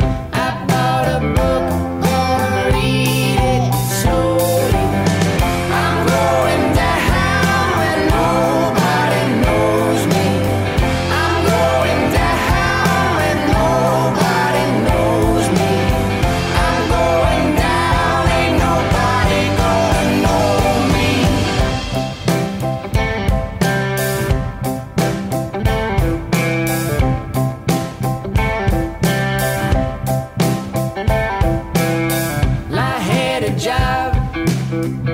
Bye. Some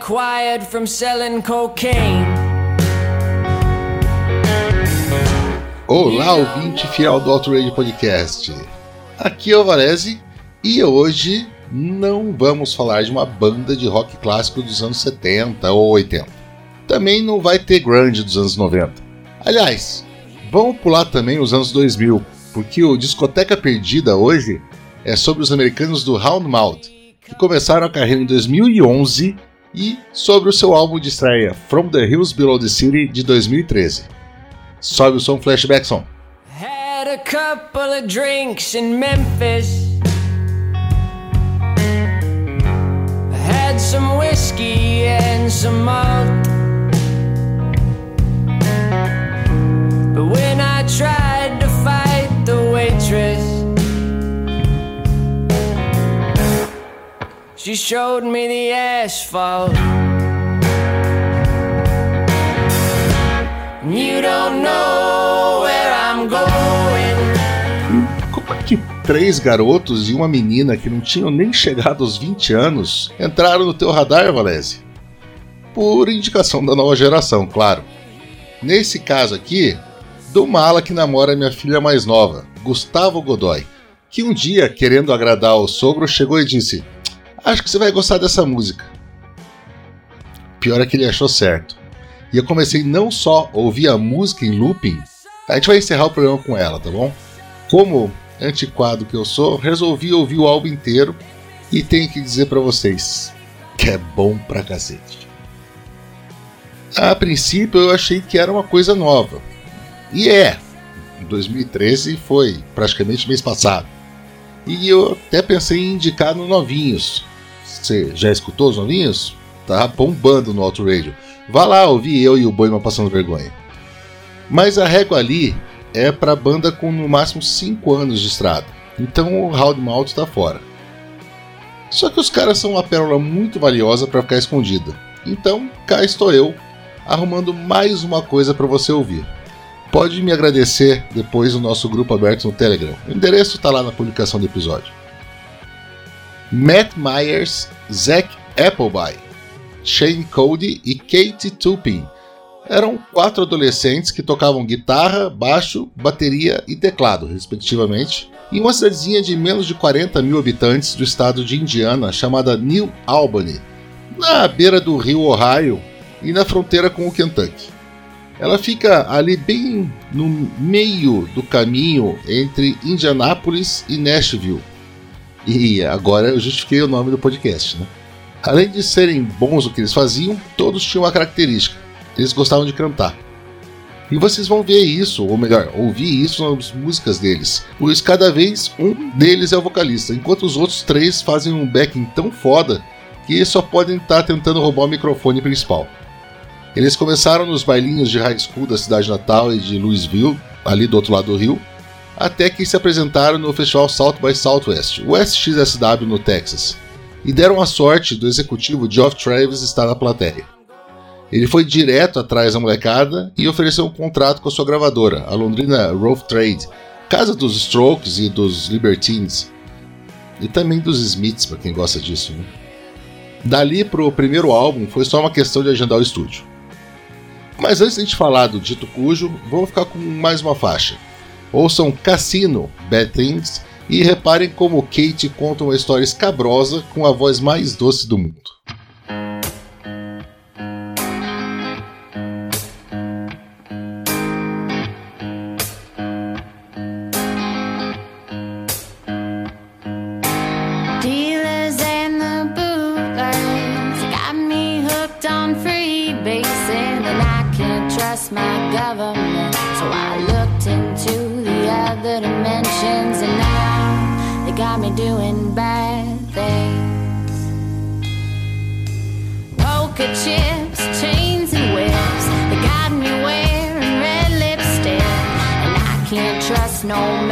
acquired from selling cocaine. Olá, ouvinte fiel do Auto Radio Podcast. Aqui é o Varese e hoje não vamos falar de uma banda de rock clássico dos anos 70 ou 80. Também não vai ter grunge dos anos 90. Aliás, vamos pular também os anos 2000, porque o Discoteca Perdida hoje é sobre os americanos do Houndmouth, que começaram a carreira em 2011 e sobre o seu álbum de estreia From the Hills Below the City de 2013. Sobe o som Flashback Song. Had a couple of drinks in Memphis. some whiskey and some malt. But when I tried she showed me the asphalt. You don't know where I'm going. Como é que três garotos e uma menina que não tinham nem chegado aos 20 anos entraram no teu radar, Valese? Por indicação da nova geração, claro. Nesse caso aqui, do mala que namora minha filha mais nova, Gustavo Godoy, que um dia, querendo agradar o sogro, chegou e disse: Acho que você vai gostar dessa música. Pior é que ele achou certo. E eu comecei não só a ouvir a música em looping, a gente vai encerrar o programa com ela, tá bom? Como antiquado que eu sou, resolvi ouvir o álbum inteiro e tenho que dizer para vocês que é bom pra cacete. A princípio eu achei que era uma coisa nova. E é. Em 2013 foi praticamente mês passado. E eu até pensei em indicar no Novinhos. Você já escutou os novinhos? Tá bombando no Auto Radio. Vá lá ouvir eu e o Boima passando vergonha. Mas a régua ali é para banda com no máximo 5 anos de estrada. Então o Howdy Malt está fora. Só que os caras são uma pérola muito valiosa para ficar escondida. Então cá estou eu, arrumando mais uma coisa para você ouvir. Pode me agradecer depois no nosso grupo aberto no Telegram. O endereço está lá na publicação do episódio. Matt Myers, Zach Appleby, Shane Cody e Katie Tupin eram quatro adolescentes que tocavam guitarra, baixo, bateria e teclado, respectivamente, em uma cidadezinha de menos de 40 mil habitantes do estado de Indiana chamada New Albany, na beira do rio Ohio e na fronteira com o Kentucky. Ela fica ali bem no meio do caminho entre Indianápolis e Nashville. E agora eu justifiquei o nome do podcast, né? Além de serem bons no que eles faziam, todos tinham uma característica: eles gostavam de cantar. E vocês vão ver isso, ou melhor, ouvir isso nas músicas deles. Pois cada vez um deles é o vocalista, enquanto os outros três fazem um backing tão foda que só podem estar tentando roubar o microfone principal. Eles começaram nos bailinhos de high school da cidade natal e de Louisville, ali do outro lado do rio, até que se apresentaram no festival South by Southwest, o SXSW no Texas, e deram a sorte do executivo Geoff Travis estar na plateia. Ele foi direto atrás da molecada e ofereceu um contrato com a sua gravadora, a londrina Rough Trade, casa dos Strokes e dos Libertines, e também dos Smiths, para quem gosta disso. Né? Dali pro primeiro álbum foi só uma questão de agendar o estúdio. Mas antes de a gente falar do dito cujo, vamos ficar com mais uma faixa. Ouçam Cassino, Bad Things, e reparem como Kate conta uma história escabrosa com a voz mais doce do mundo. got me doing bad things. Poker chips, chains, and whips, they got me wearing red lipstick. And I can't trust no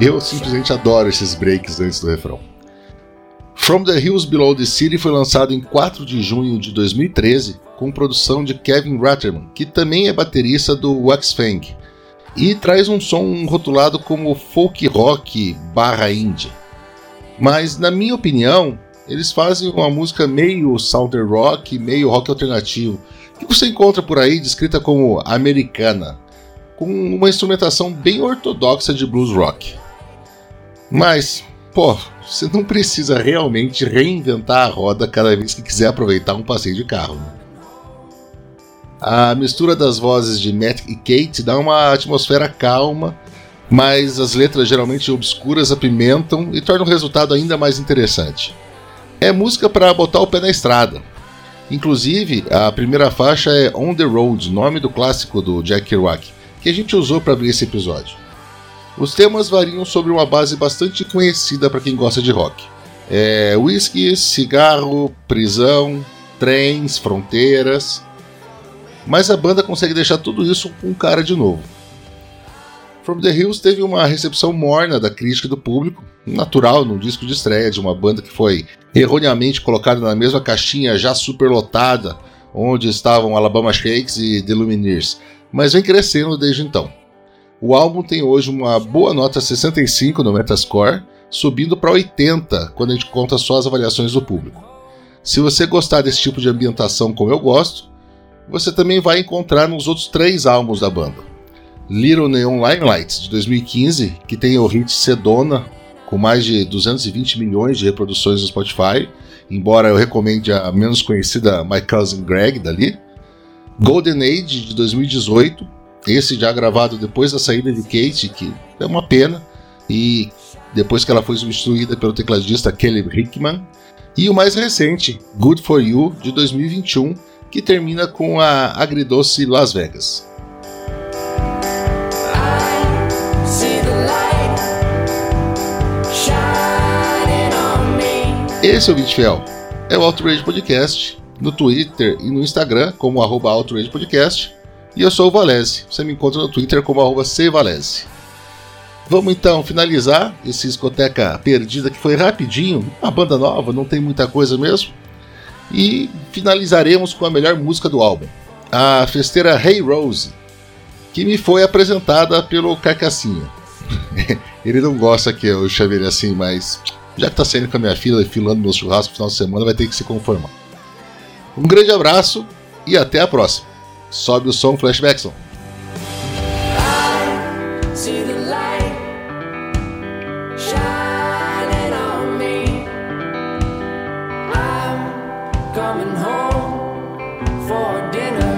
Eu simplesmente adoro esses breaks antes do refrão. From the Hills Below the City foi lançado em 4 de junho de 2013, com produção de Kevin Ratterman, que também é baterista do Wax Fang, e traz um som rotulado como folk rock barra indie. Mas, na minha opinião, eles fazem uma música meio southern rock, meio rock alternativo, que você encontra por aí descrita como americana, com uma instrumentação bem ortodoxa de blues rock. Mas, pô, você não precisa realmente reinventar a roda cada vez que quiser aproveitar um passeio de carro. Né? A mistura das vozes de Matt e Kate dá uma atmosfera calma, mas as letras geralmente obscuras apimentam e tornam o resultado ainda mais interessante. É música para botar o pé na estrada. Inclusive, a primeira faixa é On the Road, nome do clássico do Jack Kerouac, que a gente usou para abrir esse episódio. Os temas variam sobre uma base bastante conhecida para quem gosta de rock. É whisky, cigarro, prisão, trens, fronteiras. Mas a banda consegue deixar tudo isso com cara de novo. From the Hills teve uma recepção morna da crítica e do público, natural num disco de estreia de uma banda que foi erroneamente colocada na mesma caixinha já superlotada onde estavam Alabama Shakes e The Lumineers, mas vem crescendo desde então. O álbum tem hoje uma boa nota 65 no Metascore, subindo para 80 quando a gente conta só as avaliações do público. Se você gostar desse tipo de ambientação como eu gosto, você também vai encontrar nos outros três álbuns da banda. Little Neon Limelight, de 2015, que tem o hit Sedona, com mais de 220 milhões de reproduções no Spotify, embora eu recomende a menos conhecida My Cousin Greg dali. Golden Age, de 2018, esse já gravado depois da saída de Kate, que é uma pena, e depois que ela foi substituída pelo tecladista Kelly Hickman. E o mais recente, Good For You, de 2021, que termina com a agridoce Las Vegas. Esse é o Beat Fiel. É o Outrage Podcast, no Twitter e no Instagram, como arroba Outrage Podcast. E eu sou o Valese. Você me encontra no Twitter como arroba cvalese. Vamos então finalizar esse discoteca perdida que foi rapidinho, uma banda nova, não tem muita coisa mesmo. E finalizaremos com a melhor música do álbum, a festeira Hey Rose, que me foi apresentada pelo Carcassinha. ele não gosta que eu chame ele assim, mas já que tá saindo com a minha filha e filando meu churrasco no final de semana, vai ter que se conformar. Um grande abraço e até a próxima. Sobe o som, flashback Song. coming home for dinner.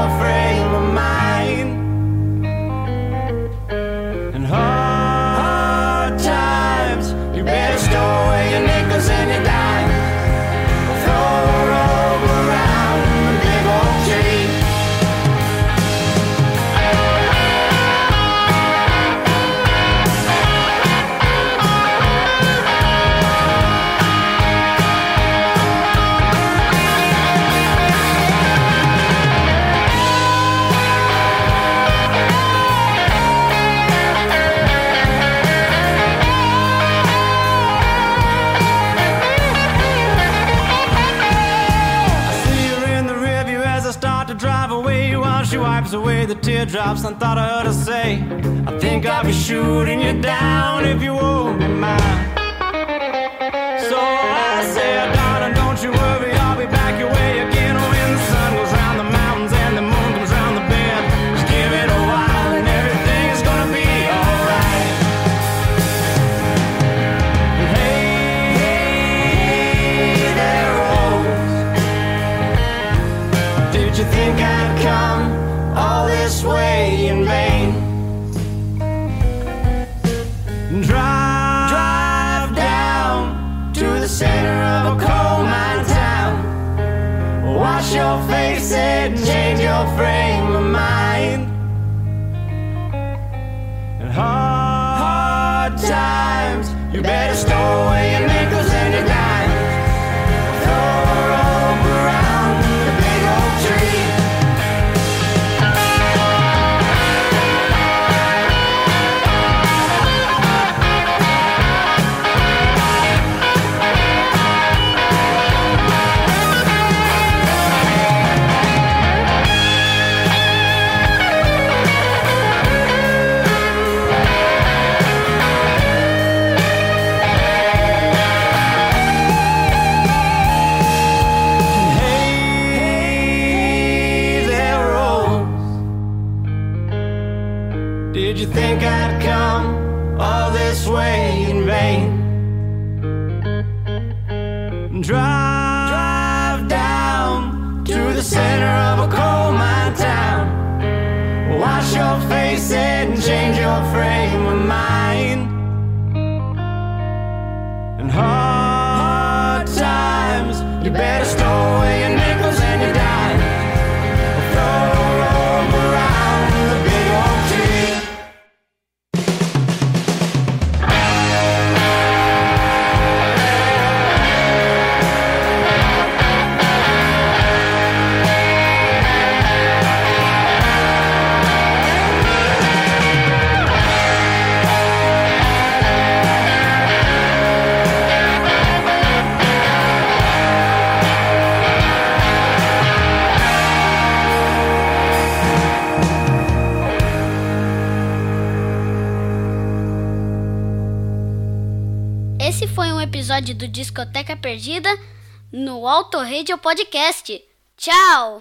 afraid. Wipes away the teardrops and thought I heard her say, I think I'll be shooting you down if you won't be mine. So I said, in vain? Drive, drive down to the center of a coal mine town. Wash your face and change your frame of mind. And hard times, you better stow away Drive, down to the center of a coal mine town. Wash your face and change your frame Discoteca Perdida no Auto Radio Podcast. Tchau!